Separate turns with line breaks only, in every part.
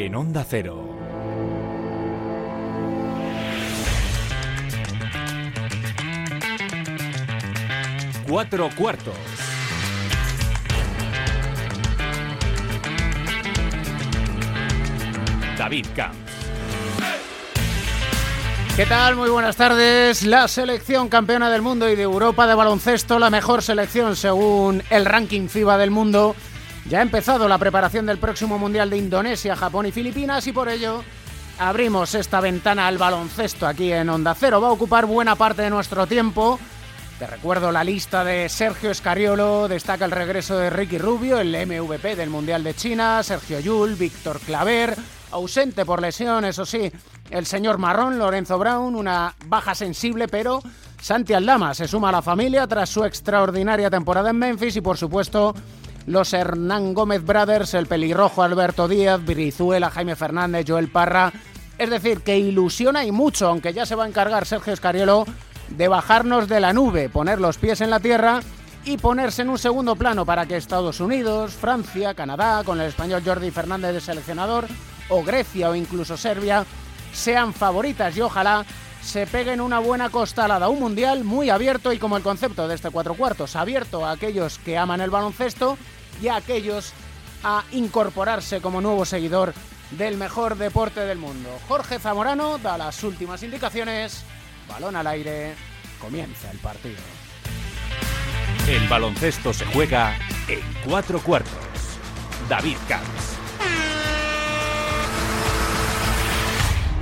en Onda Cero. Cuatro cuartos. David Camps.
¿Qué tal? Muy buenas tardes. La selección campeona del mundo y de Europa de baloncesto, la mejor selección según el ranking FIBA del mundo, ya ha empezado la preparación del próximo Mundial de Indonesia, Japón y Filipinas y por ello abrimos esta ventana al baloncesto aquí en Onda Cero. Va a ocupar buena parte de nuestro tiempo. Te recuerdo la lista de Sergio Escariolo, destaca el regreso de Ricky Rubio, el MVP del Mundial de China, Sergio Yul, Víctor Claver, ausente por lesión, eso sí, el señor Marrón, Lorenzo Brown, una baja sensible, pero Santi Aldama se suma a la familia tras su extraordinaria temporada en Memphis y por supuesto los Hernán Gómez Brothers, el pelirrojo Alberto Díaz, Brizuela, Jaime Fernández, Joel Parra. Es decir, que ilusiona y mucho, aunque ya se va a encargar Sergio Escariolo de bajarnos de la nube, poner los pies en la tierra y ponerse en un segundo plano para que Estados Unidos, Francia, Canadá, con el español Jordi Fernández de seleccionador, o Grecia o incluso Serbia, sean favoritas y ojalá se peguen una buena costalada. Un mundial muy abierto y como el concepto de este cuatro cuartos, abierto a aquellos que aman el baloncesto y a aquellos a incorporarse como nuevo seguidor del mejor deporte del mundo. Jorge Zamorano da las últimas indicaciones. Balón al aire. Comienza el partido.
El baloncesto se juega en cuatro cuartos. David Camps.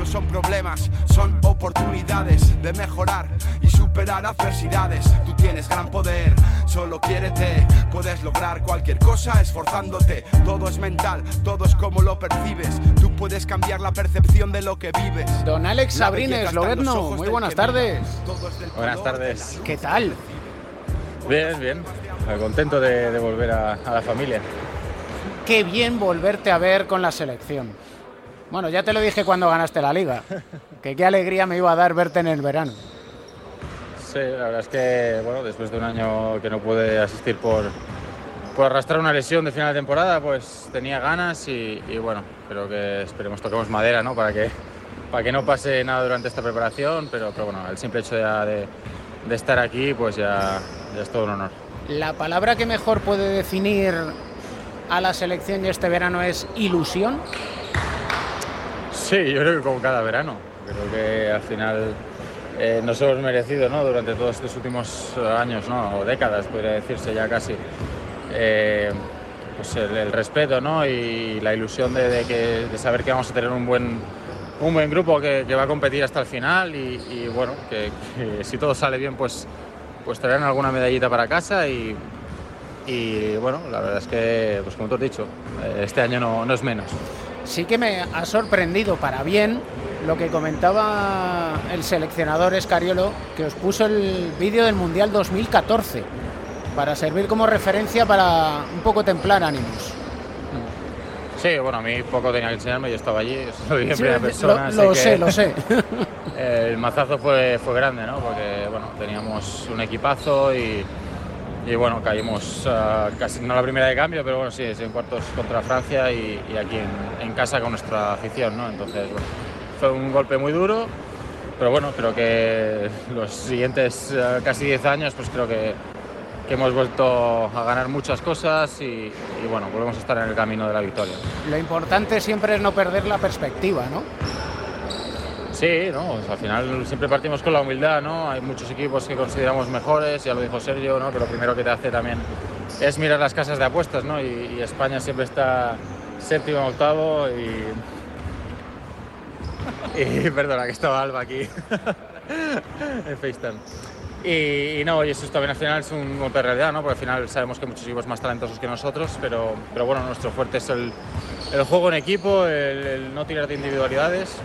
No son problemas, son oportunidades de mejorar y superar adversidades. Tú tienes gran poder, solo quiérete. Puedes lograr cualquier cosa esforzándote. Todo es mental, todo es como lo percibes. Tú puedes cambiar la percepción de lo que vives.
Don Alex Sabrines, Loberno, muy buenas tardes.
Buenas tardes.
¿Qué tal?
Bien, bien. Contento de, de volver a, a la familia.
Qué bien volverte a ver con la selección. Bueno, ya te lo dije cuando ganaste la liga. Que qué alegría me iba a dar verte en el verano.
Sí, la verdad es que bueno, después de un año que no pude asistir por, por arrastrar una lesión de final de temporada, pues tenía ganas y, y bueno, creo que esperemos toquemos madera, ¿no? Para que, para que no pase nada durante esta preparación, pero, pero bueno, el simple hecho ya de, de estar aquí, pues ya, ya es todo un honor.
La palabra que mejor puede definir a la selección y este verano es ilusión.
Sí, yo creo que como cada verano. Creo que al final eh, nos hemos merecido ¿no? durante todos estos últimos años, ¿no? o décadas, podría decirse ya casi, eh, pues el, respeto ¿no? y la ilusión de, de que, de saber que vamos a tener un buen, un buen grupo que, va a competir hasta el final y, bueno, que, si todo sale bien, pues, pues traerán alguna medallita para casa y, y bueno, la verdad es que, pues como tú has dicho, eh, este año no, no es menos.
Sí que me ha sorprendido para bien lo que comentaba el seleccionador Escariolo, que os puso el vídeo del Mundial 2014 para servir como referencia para un poco templar ánimos.
Sí, bueno, a mí poco tenía que enseñarme, yo estaba allí, soy en
Sí,
primera persona.
lo
así
lo
que
sé, lo sé.
El mazazo fue, fue grande, ¿no? Porque, bueno, teníamos un equipazo y, y bueno, caímos ah, casi no la primera de cambio, pero bueno, sí, en cuartos contra Francia y, aquí en, casa con nuestra afición, ¿no? Entonces, bueno, fue un golpe muy duro, pero bueno, creo que los siguientes ah, casi 10 años, pues creo que, que hemos vuelto a ganar muchas cosas y bueno, volvemos a estar en el camino de la victoria.
Lo importante siempre es no perder la perspectiva, ¿no?
Sí, no, al final siempre partimos con la humildad, ¿no? Hay muchos equipos que consideramos mejores, ya lo dijo Sergio, ¿no? Que lo primero que te hace también es mirar las casas de apuestas, ¿no? Y, España siempre está séptimo, octavo y... Y perdona, que estaba Alba aquí en FaceTime. Y, y no, y eso también al final es un golpe de realidad, ¿no? Porque al final sabemos que hay muchos equipos más talentosos que nosotros, pero, pero bueno, nuestro fuerte es el, el juego en equipo, el, el no tirar de individualidades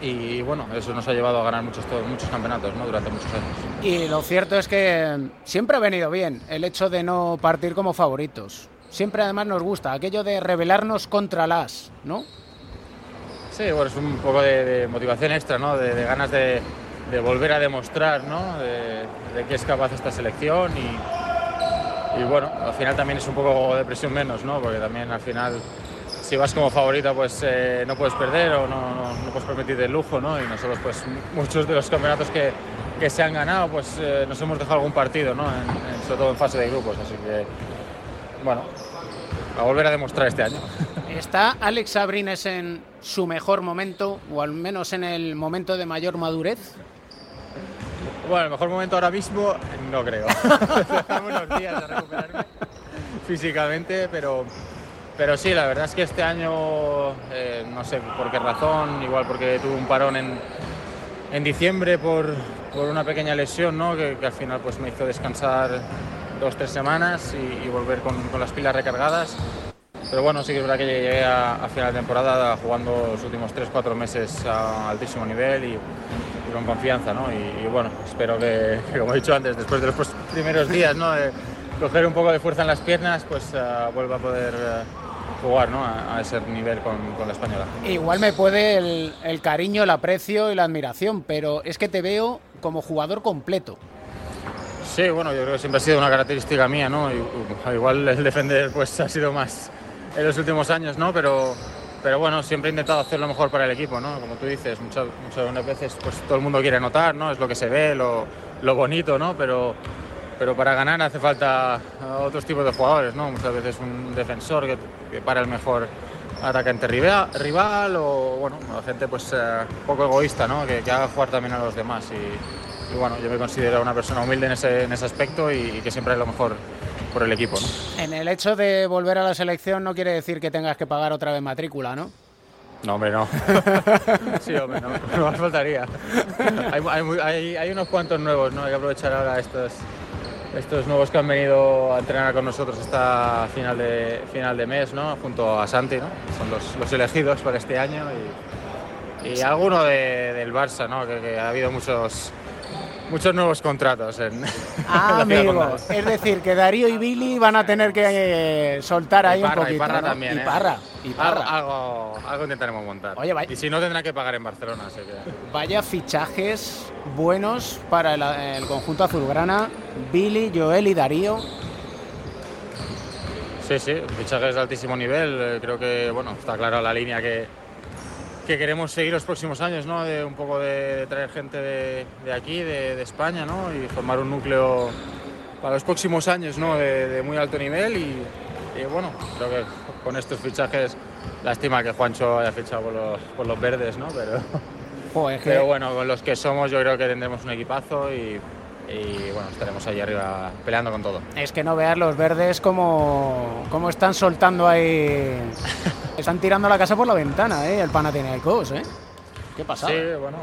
y bueno, eso nos ha llevado a ganar muchos, muchos campeonatos ¿no? durante muchos años.
Y lo cierto es que siempre ha venido bien el hecho de no partir como favoritos. Siempre además nos gusta aquello de rebelarnos contra las, ¿no?
Sí, bueno, es un poco de, de motivación extra, ¿no? de, de ganas de, de, volver a demostrar ¿no? de, de qué es capaz esta selección y, y, bueno, al final también es un poco de presión menos, ¿no? porque también al final si vas como favorita, pues eh, no puedes perder o no, no, no, puedes permitir el lujo, ¿no? Y nosotros, pues muchos de los campeonatos que, que se han ganado, pues eh, nos hemos dejado algún partido, ¿no? En, en, sobre todo en fase de grupos, así que, bueno, a volver a demostrar este año.
¿Está Alex Sabrines en su mejor momento, o al menos en el momento de mayor madurez?
Bueno, el mejor momento ahora mismo no creo. Unos días de recuperarme físicamente, pero, pero sí, la verdad es que este año, eh, no sé por qué razón, igual porque tuve un parón en, en diciembre por, por, una pequeña lesión, ¿no? que, que, al final pues, me hizo descansar dos, tres semanas y, y volver con, con, las pilas recargadas. Pero bueno, sí que es verdad que llegué a, a final de temporada jugando los últimos tres, cuatro meses a altísimo nivel y, y con confianza, ¿no? Y, y, bueno, espero que, que, como he dicho antes, después de los primeros días, ¿no? De coger un poco de fuerza en las piernas, pues uh, vuelva a poder uh, jugar, ¿no? A, a, ese nivel con, con, la española.
Igual me puede el, el cariño, el aprecio y la admiración, pero es que te veo como jugador completo.
Sí, bueno, yo creo que siempre ha sido una característica mía, ¿no? Igual el defender pues ha sido más en los últimos años, ¿no? Pero, pero bueno, siempre he intentado hacer lo mejor para el equipo, ¿no? Como tú dices, muchas, muchas veces pues todo el mundo quiere anotar, ¿no? Es lo que se ve, lo, lo bonito, ¿no? Pero, pero para ganar hace falta otros tipos de jugadores, ¿no? Muchas veces un defensor que, que para el mejor atacante rival, rival o, bueno, la gente pues uh, poco egoísta, ¿no? Que, que, haga jugar también a los demás y, y, bueno, yo me considero una persona humilde en ese, en ese aspecto y, y que siempre es lo mejor por el equipo. ¿no?
En el hecho de volver a la selección no quiere decir que tengas que pagar otra vez matrícula, ¿no?
No, hombre, no. sí, hombre, no, no me faltaría. Hay, hay, hay, hay, unos cuantos nuevos, ¿no? Hay que aprovechar ahora estos, estos nuevos que han venido a entrenar con nosotros hasta final de, final de mes, ¿no? Junto a Santi, ¿no? Son los, los elegidos para este año y, y alguno de, del Barça, ¿no? Que, que ha habido muchos muchos nuevos contratos en,
ah, amigo. Es decir, que Darío y Billy van a tener que eh, soltar ahí
y parra,
un poquito.
Y Parra
¿no?
también.
Y Parra.
¿eh?
Y Parra.
Algo, algo, intentaremos montar.
Oye, vaya,
y si no, tendrá que pagar en Barcelona. Así que...
Vaya fichajes buenos para el, conjunto azulgrana. Billy, Joel y Darío.
Sí, sí, fichajes de altísimo nivel. Eh, creo que, bueno, está clara la línea que, que queremos seguir los próximos años, ¿no? De un poco de, traer gente de, de aquí, de, de, España, ¿no? Y formar un núcleo para los próximos años, ¿no? De, muy alto nivel y, y, bueno, creo que con estos fichajes, lástima que Juancho haya fichado por los, por los verdes, ¿no? Pero, Pero bueno, con los que somos yo creo que tendremos un equipazo y, y bueno, estaremos ahí arriba peleando con todo.
Es que no veas los verdes como, como están soltando ahí. están tirando la casa por la ventana, ¿eh? El Panathinaikos, ¿eh? ¿Qué pasa?
Sí, bueno,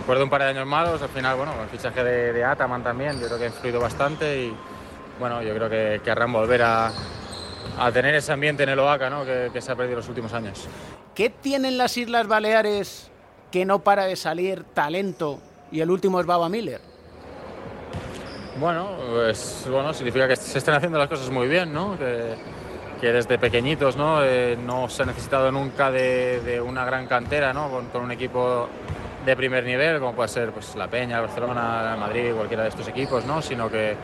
recuerdo un par de años malos, al final, bueno, el fichaje de, de Ataman también, yo creo que ha influido bastante y bueno, yo creo que querrán volver a, a tener ese ambiente en el Oaca, ¿no? Que, que se ha perdido los últimos años.
¿Qué tienen las Islas Baleares que no para de salir talento y el último es Baba Miller?
Bueno, pues bueno, significa que se están haciendo las cosas muy bien, ¿no? Que, que desde pequeñitos, ¿no? Eh, no se ha necesitado nunca de, una gran cantera, ¿no? Con, un equipo de primer nivel, como puede ser pues, la Peña, el Barcelona, el Madrid, cualquiera de estos equipos, ¿no? Sino que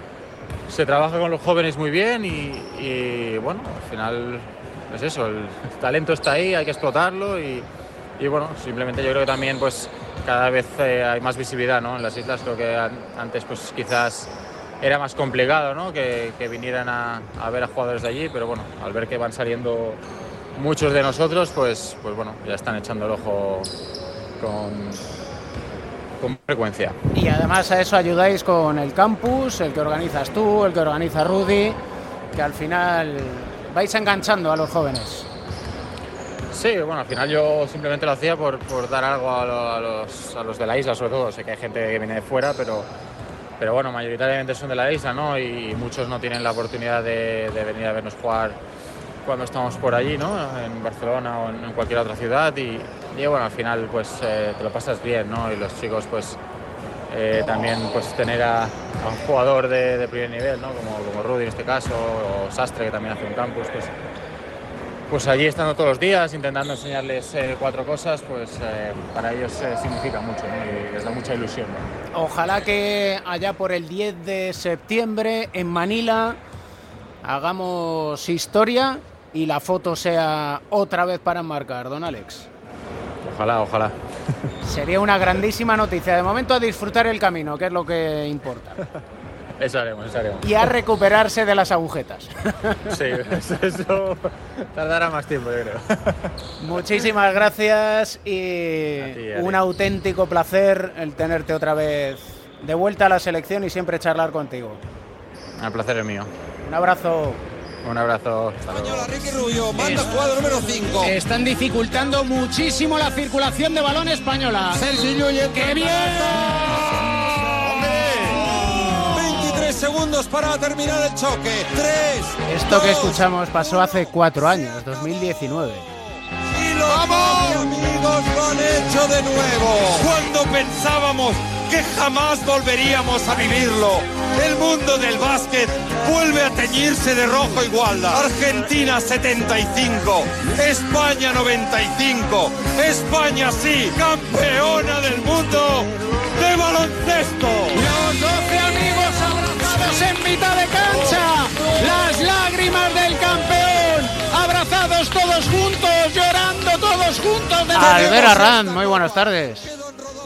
se trabaja con los jóvenes muy bien y bueno, al final es eso, el talento está ahí, hay que explotarlo y, y bueno, simplemente yo creo que también pues cada vez eh, hay más visibilidad ¿no? en las islas. Creo que antes pues quizás era más complicado ¿no? que, vinieran a, a, ver a jugadores de allí, pero bueno, al ver que van saliendo muchos de nosotros, pues, pues bueno, ya están echando el ojo con, con frecuencia.
Y además a eso ayudáis con el campus, el que organizas tú, el que organiza Rudy, que al final vais enganchando a los jóvenes.
Sí, bueno, al final yo simplemente lo hacía por, por dar algo a, lo, a, los, a, los, de la isla, sobre todo. Sé que hay gente que viene de fuera, pero, pero bueno, mayoritariamente son de la isla, ¿no? Y muchos no tienen la oportunidad de, de venir a vernos jugar cuando estamos por allí, ¿no? En Barcelona o en, cualquier otra ciudad. Y, y, bueno, al final, pues eh, te lo pasas bien, ¿no? Y los chicos, pues eh, también, pues tener a, a un jugador de, de, primer nivel, ¿no? Como, como Rudy en este caso, o Sastre, que también hace un campus, pues pues allí estando todos los días, intentando enseñarles eh, cuatro cosas, pues eh, para ellos eh, significa mucho ¿no? y les da mucha ilusión. ¿no?
Ojalá que allá por el 10 de septiembre en Manila hagamos historia y la foto sea otra vez para enmarcar, don Alex.
Ojalá, ojalá.
Sería una grandísima noticia. De momento a disfrutar el camino, que es lo que importa.
Eso haremos, eso haremos.
Y a recuperarse de las agujetas.
Sí, eso tardará más tiempo, yo creo.
Muchísimas gracias y
A ti,
un auténtico placer el tenerte otra vez de vuelta a la selección y siempre charlar contigo.
El placer es mío.
Un abrazo.
Un abrazo.
Española, Ricky Rubio, manda jugador número 5.
Están dificultando muchísimo la circulación de balón española.
Sergi Llull.
¡Qué bien!
23 segundos para terminar el choque. 3.
Esto que escuchamos pasó hace cuatro años, 2019.
Y los amigos lo han hecho de nuevo.
Cuando pensábamos que jamás volveríamos a vivirlo, el mundo del básquet vuelve a teñirse de rojo igualdad. Argentina 75, España 95, España sí, campeona del mundo de baloncesto.
De cancha. Las lágrimas del campeón. Abrazados todos juntos, llorando todos juntos. Albert Arran, muy buenas tardes.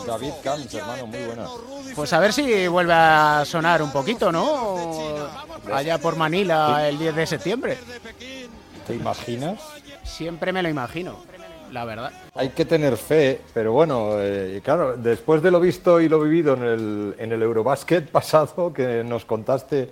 David Camps, hermano, muy buena.
Pues a ver si vuelve a sonar un poquito, ¿no? Allá por Manila el 10 de septiembre.
¿Te imaginas?
Siempre me lo imagino, la verdad.
Hay que tener fe, pero bueno, eh, claro, después de lo visto y lo vivido en el, en el Eurobasket pasado, que nos contaste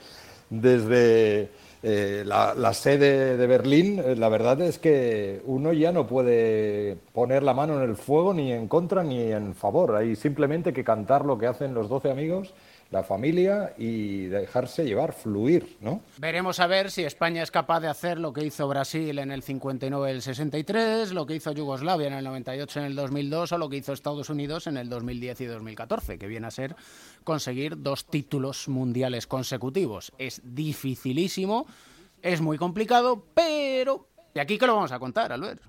desde eh, la, la sede de Berlín, eh, la verdad es que uno ya no puede poner la mano en el fuego ni en contra ni en favor. Hay simplemente que cantar lo que hacen los 12 amigos, la familia y dejarse llevar, fluir, ¿no?
Veremos a ver si España es capaz de hacer lo que hizo Brasil en el 59 el 63, lo que hizo Yugoslavia en el 98 en el 2002 o lo que hizo Estados Unidos en el 2010 y 2014, que viene a ser conseguir dos títulos mundiales consecutivos. Es dificilísimo, es muy complicado, pero... ¿Y aquí qué lo vamos a contar, Albert?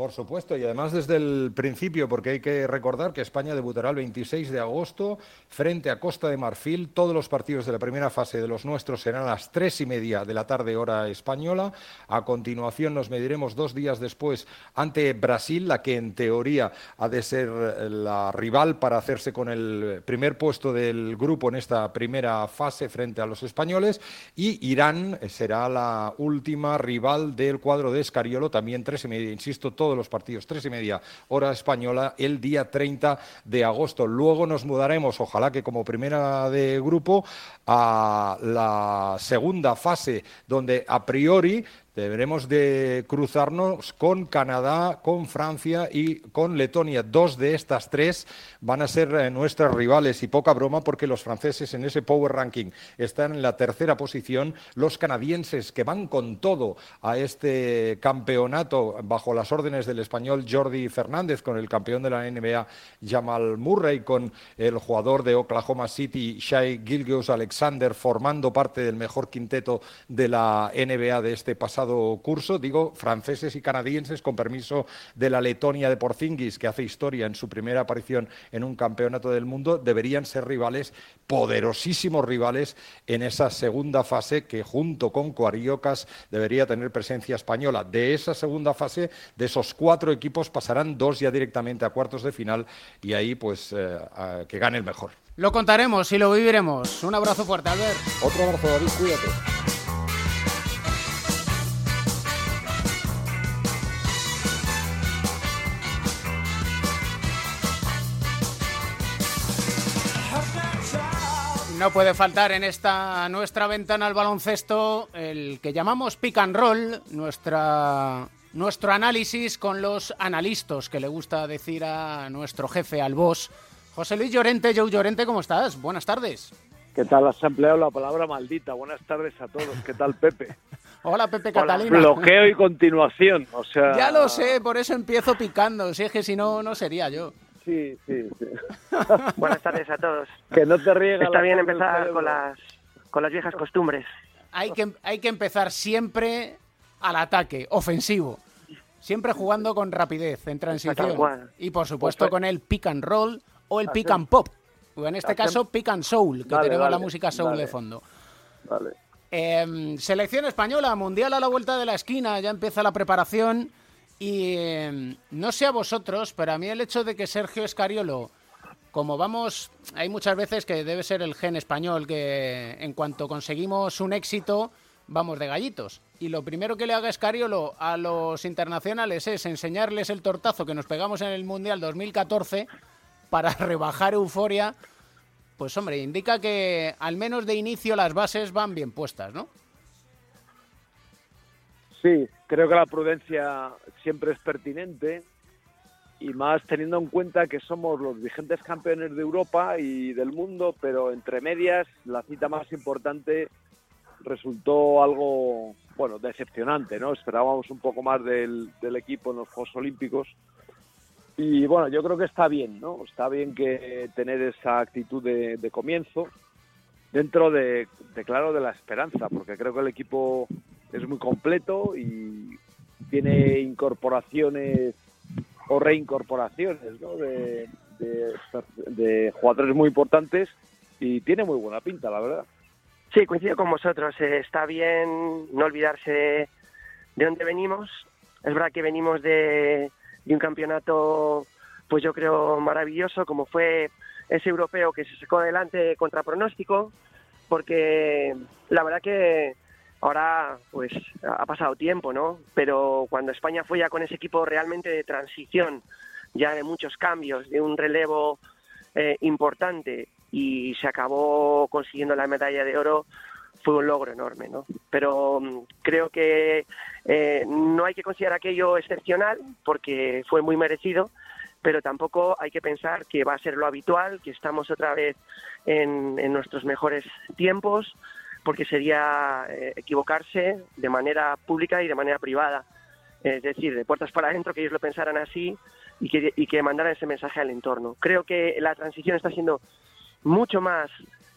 Por supuesto, y además desde el principio, porque hay que recordar que España debutará el 26 de agosto frente a Costa de Marfil. Todos los partidos de la primera fase de los nuestros serán a las tres y media de la tarde hora española. A continuación nos mediremos dos días después ante Brasil, la que en teoría ha de ser la rival para hacerse con el primer puesto del grupo en esta primera fase frente a los españoles. Y Irán será la última rival del cuadro de Escariolo, también tres y media, insisto, todos los partidos, tres y media hora española, el día 30 de agosto. Luego nos mudaremos, ojalá que como primera de grupo, a la segunda fase, donde a priori deberemos de cruzarnos con Canadá, con Francia y con Letonia. Dos de estas tres van a ser eh, nuestras rivales y poca broma porque los franceses en ese Power Ranking están en la tercera posición. Los canadienses que van con todo a este campeonato bajo las órdenes del español Jordi Fernández, con el campeón de la NBA Jamal Murray, con el jugador de Oklahoma City Shai Gilgeous Alexander formando parte del mejor quinteto de la NBA de este pasado curso, digo franceses y canadienses con permiso de la Letonia de Porzingis que hace historia en su primera aparición en un campeonato del mundo, deberían ser rivales, poderosísimos rivales en esa segunda fase que junto con Coariocas debería tener presencia española. De esa segunda fase, de esos cuatro equipos pasarán dos ya directamente a cuartos de final y ahí pues eh, a que gane el mejor.
Lo contaremos y lo viviremos. Un abrazo fuerte, Albert.
Otro abrazo David, cuídate.
No puede faltar en esta nuestra ventana al baloncesto el que llamamos pick and roll, nuestra, nuestro análisis con los analistas que le gusta decir a nuestro jefe, al boss. José Luis Llorente, Joe Llorente, ¿cómo estás? Buenas tardes.
¿Qué tal? Has empleado la palabra maldita. Buenas tardes a todos. ¿Qué tal, Pepe?
Hola, Pepe
Hola,
Catalina.
bloqueo y continuación. O sea,
Ya lo sé, por eso empiezo picando. Si es que si no, no sería yo.
Sí, sí, sí.
Buenas tardes a todos.
Que no te riega
Está bien empezar con las, con las viejas costumbres.
Hay que, hay que empezar siempre al ataque, ofensivo. Siempre jugando con rapidez, en transición. Y por supuesto
Pues,
con el pick and roll o el pick
hacem-
and pop. O en este
hacem-
caso, pick and soul, que
Vale,
tenemos la música soul
vale.
de fondo.
Vale.
Em, selección española, mundial a la vuelta de la esquina, ya empieza la preparación. Y em, no sé a vosotros, pero a mí el hecho de que Sergio Escariolo, como vamos, hay muchas veces que debe ser el gen español, que en cuanto conseguimos un éxito, vamos de gallitos. Y lo primero que le haga Escariolo a los internacionales es enseñarles el tortazo que nos pegamos en el Mundial 2014 para rebajar euforia pues hombre, indica que al menos de inicio las bases van bien puestas, ¿no?
Sí, creo que la prudencia siempre es pertinente y más teniendo en cuenta que somos los vigentes campeones de Europa y del mundo, pero entre medias la cita más importante resultó algo, bueno, decepcionante, ¿no? Esperábamos un poco más del, equipo en los Juegos Olímpicos y bueno, yo creo que está bien, ¿no? Está bien que tener esa actitud de, comienzo dentro de, claro, de la esperanza, porque creo que el equipo es muy completo y tiene incorporaciones o reincorporaciones, ¿no? De, de, jugadores muy importantes y tiene muy buena pinta, la verdad.
Sí, coincido con vosotros. Eh, está bien no olvidarse de dónde venimos. Es verdad que venimos de, de un campeonato, pues yo creo maravilloso, como fue ese europeo que se sacó adelante contra pronóstico, porque la verdad que ahora pues ha pasado tiempo, ¿no? Pero cuando España fue ya con ese equipo realmente de transición, ya de muchos cambios, de un relevo eh, importante y se acabó consiguiendo la medalla de oro, fue un logro enorme, ¿no? Pero mm, creo que eh, no hay que considerar aquello excepcional porque fue muy merecido, pero tampoco hay que pensar que va a ser lo habitual, que estamos otra vez en, nuestros mejores tiempos, porque sería eh, equivocarse de manera pública y de manera privada. Es decir, de puertas para adentro, que ellos lo pensaran así y que, y que mandaran ese mensaje al entorno. Creo que la transición está siendo mucho más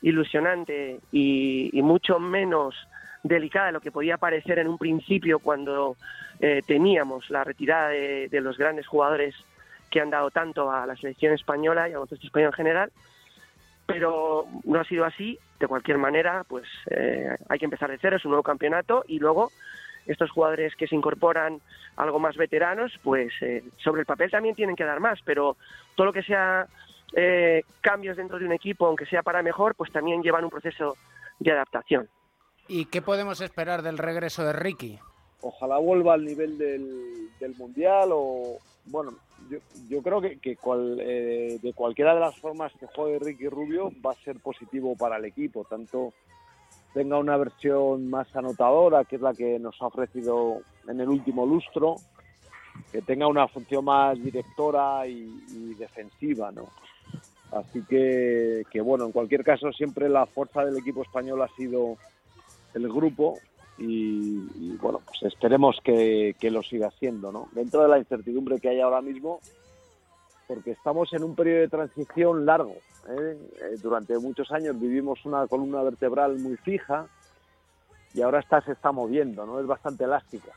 ilusionante y, mucho menos delicada de lo que podía parecer en un principio cuando eh, teníamos la retirada de, los grandes jugadores que han dado tanto a la selección española y a baloncesto español en general, pero no ha sido así. De cualquier manera, pues eh, hay que empezar de cero, es un nuevo campeonato y luego estos jugadores que se incorporan algo más veteranos, pues eh, sobre el papel también tienen que dar más, pero todo lo que sea eh, cambios dentro de un equipo, aunque sea para mejor, pues también llevan un proceso de adaptación.
¿Y qué podemos esperar del regreso de Ricky?
Ojalá vuelva al nivel del, Mundial o, bueno, yo, creo que, eh, de cualquiera de las formas que juegue Ricky Rubio va a ser positivo para el equipo, tanto tenga una versión más anotadora, que es la que nos ha ofrecido en el último lustro, que tenga una función más directora y, y defensiva, ¿no? Así que, bueno, en cualquier caso siempre la fuerza del equipo español ha sido el grupo y, bueno, pues esperemos que, lo siga siendo, ¿no? Dentro de la incertidumbre que hay ahora mismo, porque estamos en un periodo de transición largo. ¿eh? Eh, durante muchos años vivimos una columna vertebral muy fija y ahora esta se está moviendo, ¿no? Es bastante elástica,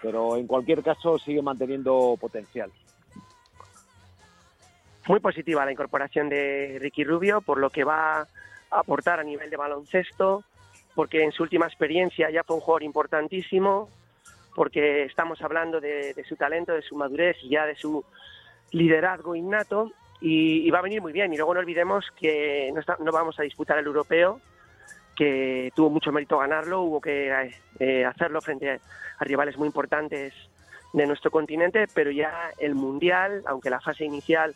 pero en cualquier caso sigue manteniendo potencial
muy positiva la incorporación de Ricky Rubio por lo que va a aportar a nivel de baloncesto, porque en su última experiencia ya fue un jugador importantísimo, porque estamos hablando de, su talento, de su madurez y ya de su liderazgo innato y, va a venir muy bien. Y luego no olvidemos que no, vamos a disputar el europeo, que tuvo mucho mérito ganarlo, hubo que eh, hacerlo frente a rivales muy importantes de nuestro continente, pero ya el mundial, aunque la fase inicial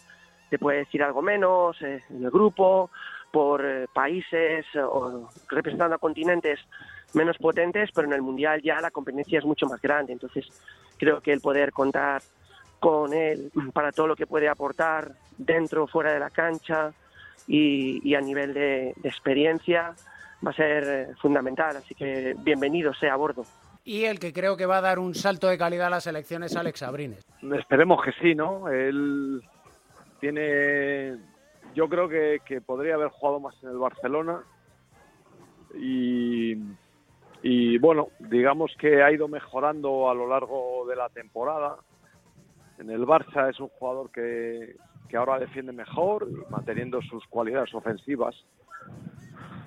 te puede decir algo menos eh, en el grupo, por eh, países o representando a continentes menos potentes, pero en el Mundial ya la competencia es mucho más grande. Entonces, creo que el poder contar con él para todo lo que puede aportar dentro o fuera de la cancha y, a nivel de, experiencia va a ser eh, fundamental. Así que bienvenido sea a bordo.
Y el que creo que va a dar un salto de calidad a las elecciones es Alex Abrines.
Esperemos que sí, ¿no? Él tiene, yo creo que, podría haber jugado más en el Barcelona y, bueno, digamos que ha ido mejorando a lo largo de la temporada. En el Barça es un jugador que, ahora defiende mejor, manteniendo sus cualidades ofensivas.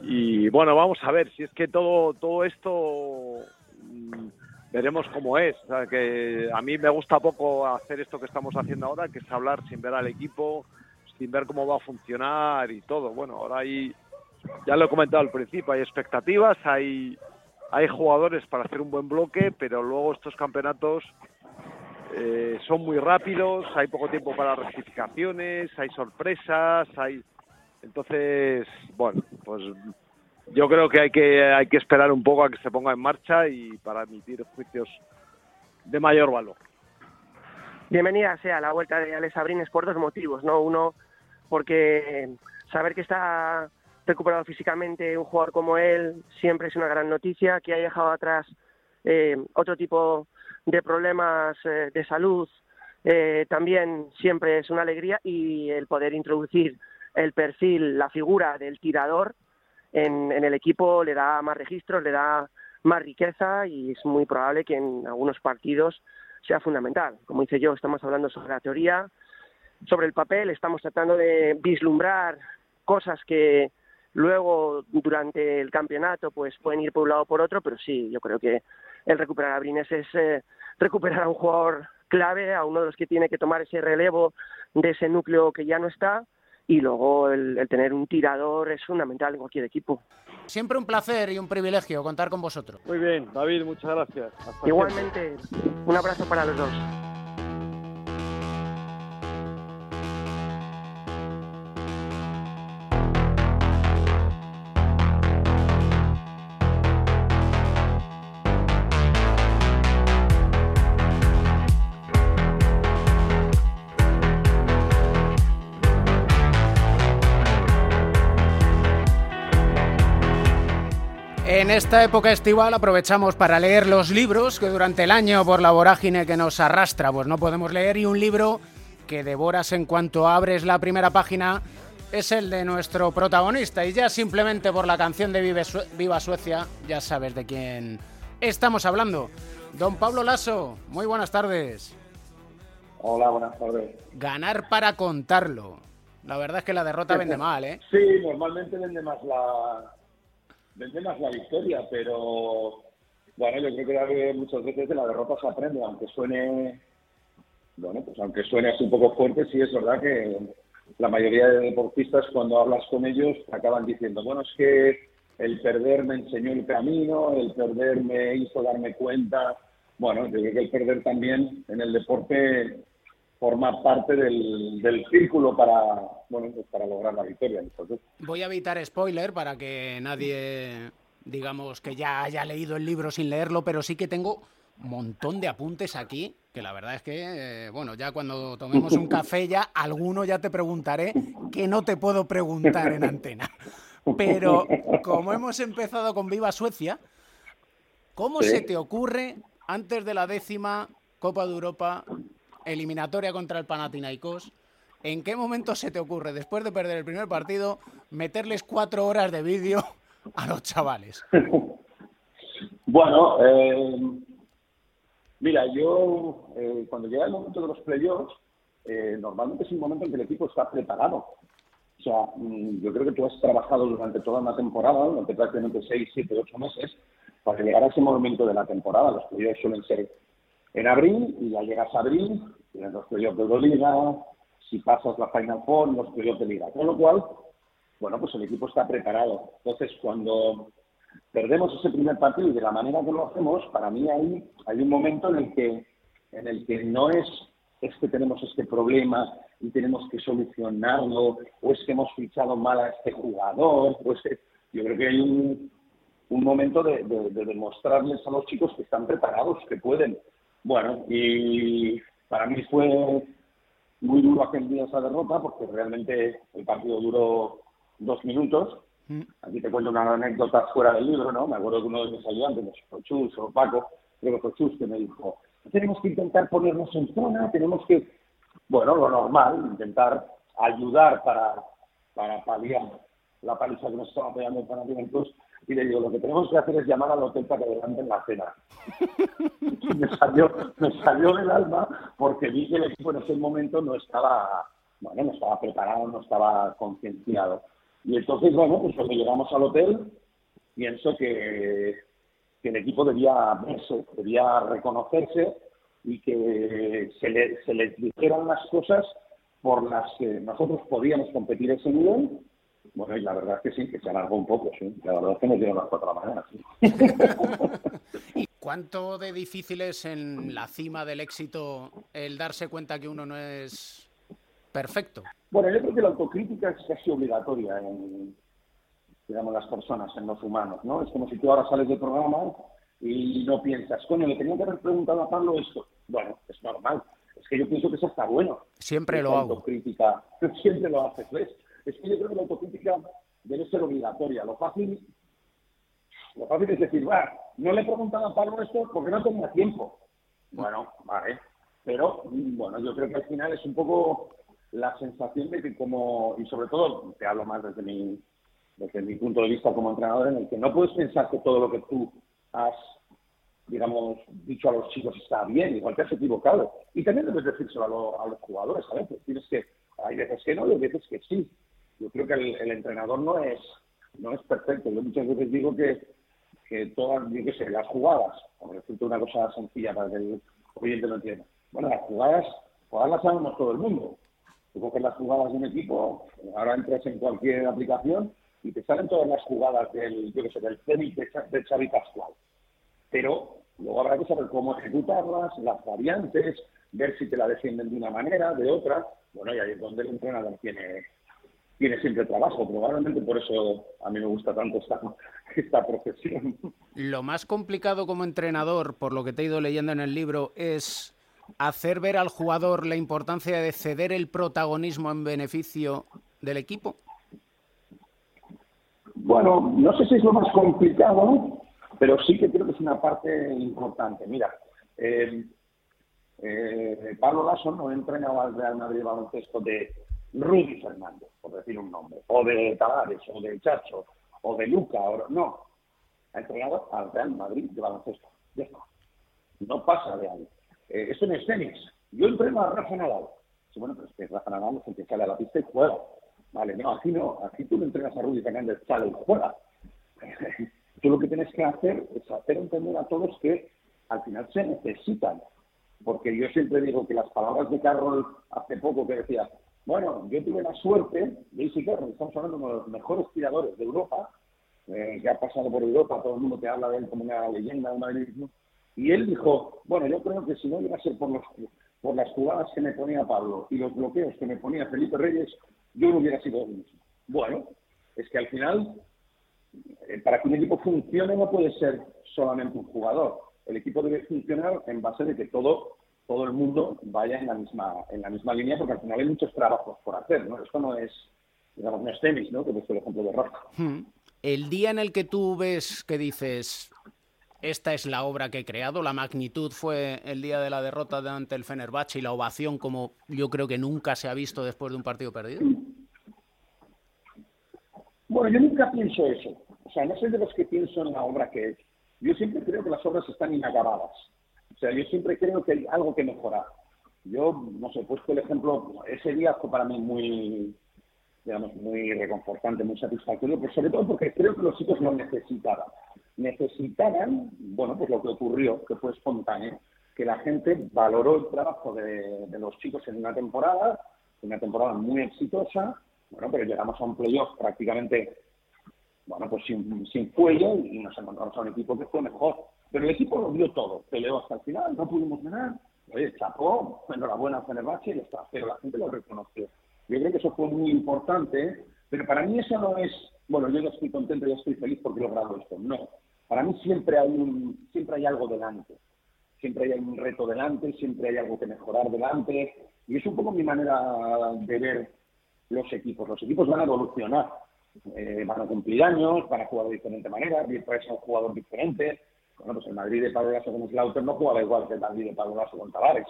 y bueno, vamos a ver si es que todo, todo esto mm, veremos cómo es. Que a mí me gusta poco hacer esto que estamos haciendo ahora, que es hablar sin ver al equipo, sin ver cómo va a funcionar y todo. Bueno, ahora hay, ya lo he comentado al principio, hay expectativas, hay, hay jugadores para hacer un buen bloque, pero luego estos campeonatos eh, son muy rápidos, hay poco tiempo para rectificaciones, hay sorpresas, hay entonces, bueno, pues yo creo que hay que hay que esperar un poco a que se ponga en marcha y para emitir juicios de mayor valor.
Bienvenida sea la vuelta de Alex Abrines por dos motivos, ¿no? Uno, porque saber que está recuperado físicamente un jugador como él siempre es una gran noticia, que haya dejado atrás eh, otro tipo de problemas eh, de salud eh, también siempre es una alegría y el poder introducir el perfil, la figura del tirador en, el equipo le da más registros, le da más riqueza y es muy probable que en algunos partidos sea fundamental. Como dice yo, estamos hablando sobre la teoría, sobre el papel, estamos tratando de vislumbrar cosas que luego durante el campeonato pues pueden ir por un lado o por otro, pero sí, yo creo que el recuperar a Brines es eh, recuperar a un jugador clave, a uno de los que tiene que tomar ese relevo de ese núcleo que ya no está y luego el, tener un tirador es fundamental en cualquier equipo.
Siempre un placer y un privilegio contar con vosotros.
Muy bien, David, muchas gracias.
Igualmente, un abrazo para los dos.
En esta época estival aprovechamos para leer los libros que durante el año por la vorágine que nos arrastra pues no podemos leer y un libro que devoras en cuanto abres la primera página es el de nuestro protagonista y ya simplemente por la canción de Viva Suecia ya sabes de quién estamos hablando. Don Pablo Lasso, muy buenas tardes.
Hola, buenas tardes.
Ganar para contarlo. La verdad es que la derrota vende mal, ¿eh?
Sí, normalmente vende más la, vende más la victoria, pero bueno, yo creo que muchas veces de la derrota se aprende, aunque suene, bueno, pues aunque suene así un poco fuerte, sí es verdad que la mayoría de deportistas cuando hablas con ellos acaban diciendo, bueno, es que el perder me enseñó el camino, el perder me hizo darme cuenta. Bueno, yo creo que el perder también en el deporte forma parte del, del círculo para, bueno, pues para lograr la victoria.
Voy a evitar spoiler para que nadie, digamos, que ya haya leído el libro sin leerlo, pero sí que tengo un montón de apuntes aquí, que la verdad es que, eh, bueno, ya cuando tomemos un café ya, alguno ya te preguntaré que no te puedo preguntar en antena. Pero como hemos empezado con Viva Suecia, ¿cómo se te ocurre antes de la décima Copa de Europa eliminatoria contra el Panathinaikos, ¿en qué momento se te ocurre, después de perder el primer partido, meterles cuatro horas de vídeo a los chavales?
bueno, eh, mira, yo eh, cuando llega el momento de los playoffs, eh, normalmente es un momento en que el equipo está preparado. O sea, mm, yo creo que tú has trabajado durante toda una temporada, durante prácticamente seis, siete, ocho meses, para llegar a ese momento de la temporada. Los playoffs suelen ser en abril y ya llegas a abril, tienes los playoffs de Euroliga, si pasas la Final Four, los playoffs de Liga. Con lo cual, bueno, pues el equipo está preparado. Entonces, cuando perdemos ese primer partido y de la manera que lo hacemos, para mí ahí hay un momento en el que, en el que no es, es que tenemos este problema y tenemos que solucionarlo, o es que hemos fichado mal a este jugador, pues yo creo que hay un, un momento de demostrarles a los chicos que están preparados, que pueden, bueno, y para mí fue muy duro aquel día esa derrota porque realmente el partido duró dos minutos. Mm. Aquí te cuento una anécdota fuera del libro, ¿no? Me acuerdo que uno de mis ayudantes, Chus o Paco, creo que fue Chus, que me dijo, tenemos que intentar ponernos en zona, tenemos que, bueno, lo normal, intentar ayudar para, para paliar la paliza que nos estaba pegando el Panathinaikos y le digo, lo que tenemos que hacer es llamar al hotel para que adelanten la cena. me, salió, me salió del alma porque vi que el equipo en ese momento no estaba, bueno, no estaba preparado, no estaba concienciado. Y entonces, bueno, pues cuando llegamos al hotel, pienso que, que el equipo debía verse, debía reconocerse y que se, le, se les dijeran las cosas por las que nosotros podíamos competir ese nivel. Bueno, y la verdad es que sí, que se alargó un poco, sí. La verdad es que nos dieron las cuatro de la mañana, sí.
¿Y cuánto de difícil es en la cima del éxito el darse cuenta que uno no es perfecto?
Bueno, yo creo que la autocrítica es casi obligatoria en, digamos, las personas, en los humanos, ¿no? Es como si tú ahora sales del programa y no piensas, coño, le tenía que haber preguntado a Pablo esto. Bueno, es normal. Es que yo pienso que eso está bueno.
Siempre lo hago.
Autocrítica, siempre lo haces, ¿ves? Es que yo creo que la autocrítica debe ser obligatoria. Lo fácil, lo fácil es decir, va, no le he preguntado a Pablo esto porque no tenía tiempo. Bueno, vale. Pero, bueno, yo creo que al final es un poco la sensación de que como, y sobre todo, te hablo más desde mi, desde mi punto de vista como entrenador, en el que no puedes pensar que todo lo que tú has, digamos, dicho a los chicos está bien, igual te has equivocado. Y también debes decírselo a, los jugadores, ¿sabes? Pues tienes que, hay veces que no y hay veces que sí. Yo creo que el, entrenador no es, no es perfecto. Yo muchas veces digo que, todas, yo qué sé, las jugadas, por decirte una cosa sencilla para que el oyente lo entienda. Bueno, las jugadas, jugadas las sabemos todo el mundo. Tú coges las jugadas de un equipo, ahora entras en cualquier aplicación y te salen todas las jugadas del, yo qué sé, del Zenit de, de Xavi Pascual. Pero luego habrá que saber cómo ejecutarlas, las variantes, ver si te la defienden de una manera, de otra. Bueno, y ahí es donde el entrenador tiene, tiene siempre trabajo. Probablemente por eso a mí me gusta tanto esta, esta profesión.
Lo más complicado como entrenador, por lo que te he ido leyendo en el libro, es hacer ver al jugador la importancia de ceder el protagonismo en beneficio del equipo.
Bueno, no sé si es lo más complicado, pero sí que creo que es una parte importante. Mira, eh, eh, Pablo Lasso no entrenaba al Real Madrid baloncesto de Rudy Fernández, por decir un nombre, o de Tavares, o de Chacho, o de Luca, o, no. Ha entrenado al Real Madrid de baloncesto. Ya está. No pasa de ahí. Eh, eso no es tenis. Yo entreno a Rafa Nadal. Sí, bueno, pero es que Rafa Nadal es el que sale a la pista y juega. Vale, no, aquí no, aquí tú le entregas a Rudy Fernández, sale y juega. tú lo que tienes que hacer es hacer entender a todos que al final se necesitan. Porque yo siempre digo que las palabras de Carroll hace poco que decía, bueno, yo tuve la suerte, Daisy Carroll, estamos hablando de uno de los mejores tiradores de Europa, eh, que ha pasado por Europa, todo el mundo te habla de él como una leyenda, una y él dijo, bueno, yo creo que si no llegase por, los, por las jugadas que me ponía Pablo y los bloqueos que me ponía Felipe Reyes, yo no hubiera sido el mismo. Bueno, es que al final, eh, para que un equipo funcione no puede ser solamente un jugador. El equipo debe funcionar en base de que todo, todo el mundo vaya en la misma, en la misma línea, porque al final hay muchos trabajos por hacer, ¿no? Esto no es, digamos, no es tenis, ¿no? Que es el ejemplo de Rafa.
Hmm. El día en el que tú ves que dices, esta es la obra que he creado. La magnitud fue el día de la derrota ante el Fenerbahce y la ovación como yo creo que nunca se ha visto después de un partido perdido.
Bueno, yo nunca pienso eso. O sea, no soy de los que pienso en la obra que es. Yo siempre creo que las obras están inacabadas. O sea, yo siempre creo que hay algo que mejorar. Yo, no sé, he puesto el ejemplo, ese día fue para mí muy, digamos, muy reconfortante, muy satisfactorio, pero sobre todo porque creo que los chicos lo necesitaban necesitaran, bueno, pues lo que ocurrió, que fue espontáneo, que la gente valoró el trabajo de, los chicos en una temporada, una temporada muy exitosa, bueno, pero llegamos a un playoff prácticamente, bueno, pues sin, sin cuello y nos encontramos a un equipo que fue mejor. Pero el equipo lo dio todo, peleó hasta el final, no pudimos ganar, oye, chapó, enhorabuena a Fenerbahce y está, pero la gente lo reconoció. Yo creo que eso fue muy importante, pero para mí eso no es, bueno, yo ya estoy contento, ya estoy feliz porque he logrado esto. No, para mí siempre hay, un, siempre hay algo delante, siempre hay un reto delante, siempre hay algo que mejorar delante, y es un poco mi manera de ver los equipos. Los equipos van a evolucionar, eh, van a cumplir años, van a jugar de diferente manera, puede ser un jugador diferente. Bueno, pues el Madrid de Pablo Lasso con Slaughter no jugaba igual que el Madrid de Pablo con Tavares.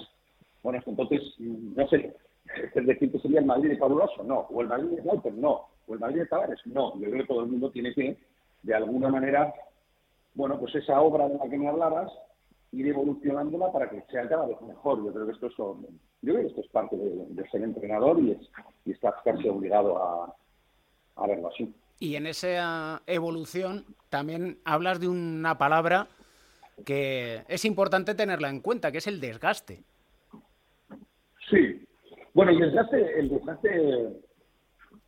Bueno, entonces, no sé, es decir que sería el Madrid de Pablo no, o el Madrid de Slaughter, no, o el Madrid de Tavares, no. Yo creo que todo el mundo tiene que, de alguna manera, bueno, pues esa obra de la que me hablabas, ir evolucionándola para que sea cada vez mejor. Yo creo que esto es, yo creo que esto es parte de, ser entrenador y, es, y estar casi obligado a, a verlo así.
Y en esa evolución también hablas de una palabra que es importante tenerla en cuenta, que es el desgaste.
Sí. Bueno, el desgaste, el desgaste,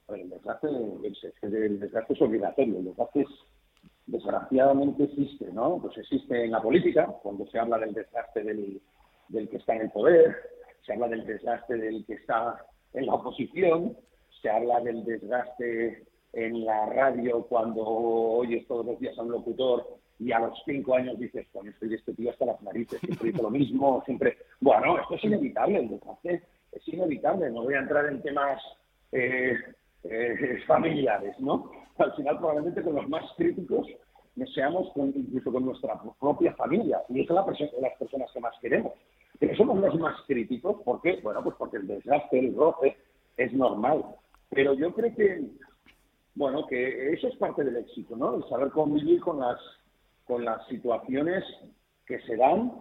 el desgaste, el desgaste es obligatorio, el desgaste es, desgraciadamente existe, ¿no? Pues existe en la política, cuando se habla del desgaste del, del que está en el poder, se habla del desgaste del que está en la oposición, se habla del desgaste en la radio cuando oyes todos los días a un locutor y a los cinco años dices, coño, estoy este tío hasta las narices, siempre dice lo mismo, siempre... Bueno, esto es inevitable, desgaste es inevitable, no voy a entrar en temas eh, eh, familiares, ¿no? Al final probablemente con los más críticos seamos incluso con nuestra propia familia, y es la las personas que más queremos. Pero somos los más críticos, ¿por qué? Bueno, pues porque el desgaste, el roce, es normal. Pero yo creo que, bueno, que eso es parte del éxito, ¿no? El saber convivir con las, con las situaciones que se dan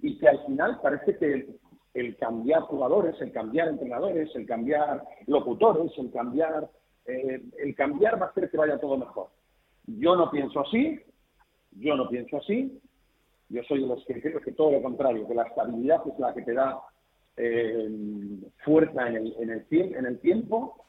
y que al final parece que el, cambiar jugadores, el cambiar entrenadores, el cambiar locutores, el cambiar, eh, el cambiar va a hacer que vaya todo mejor. Yo no pienso así, yo no pienso así, yo soy de los que creo que todo lo contrario, que la estabilidad es la que te da eh, fuerza en el, en, el, en el tiempo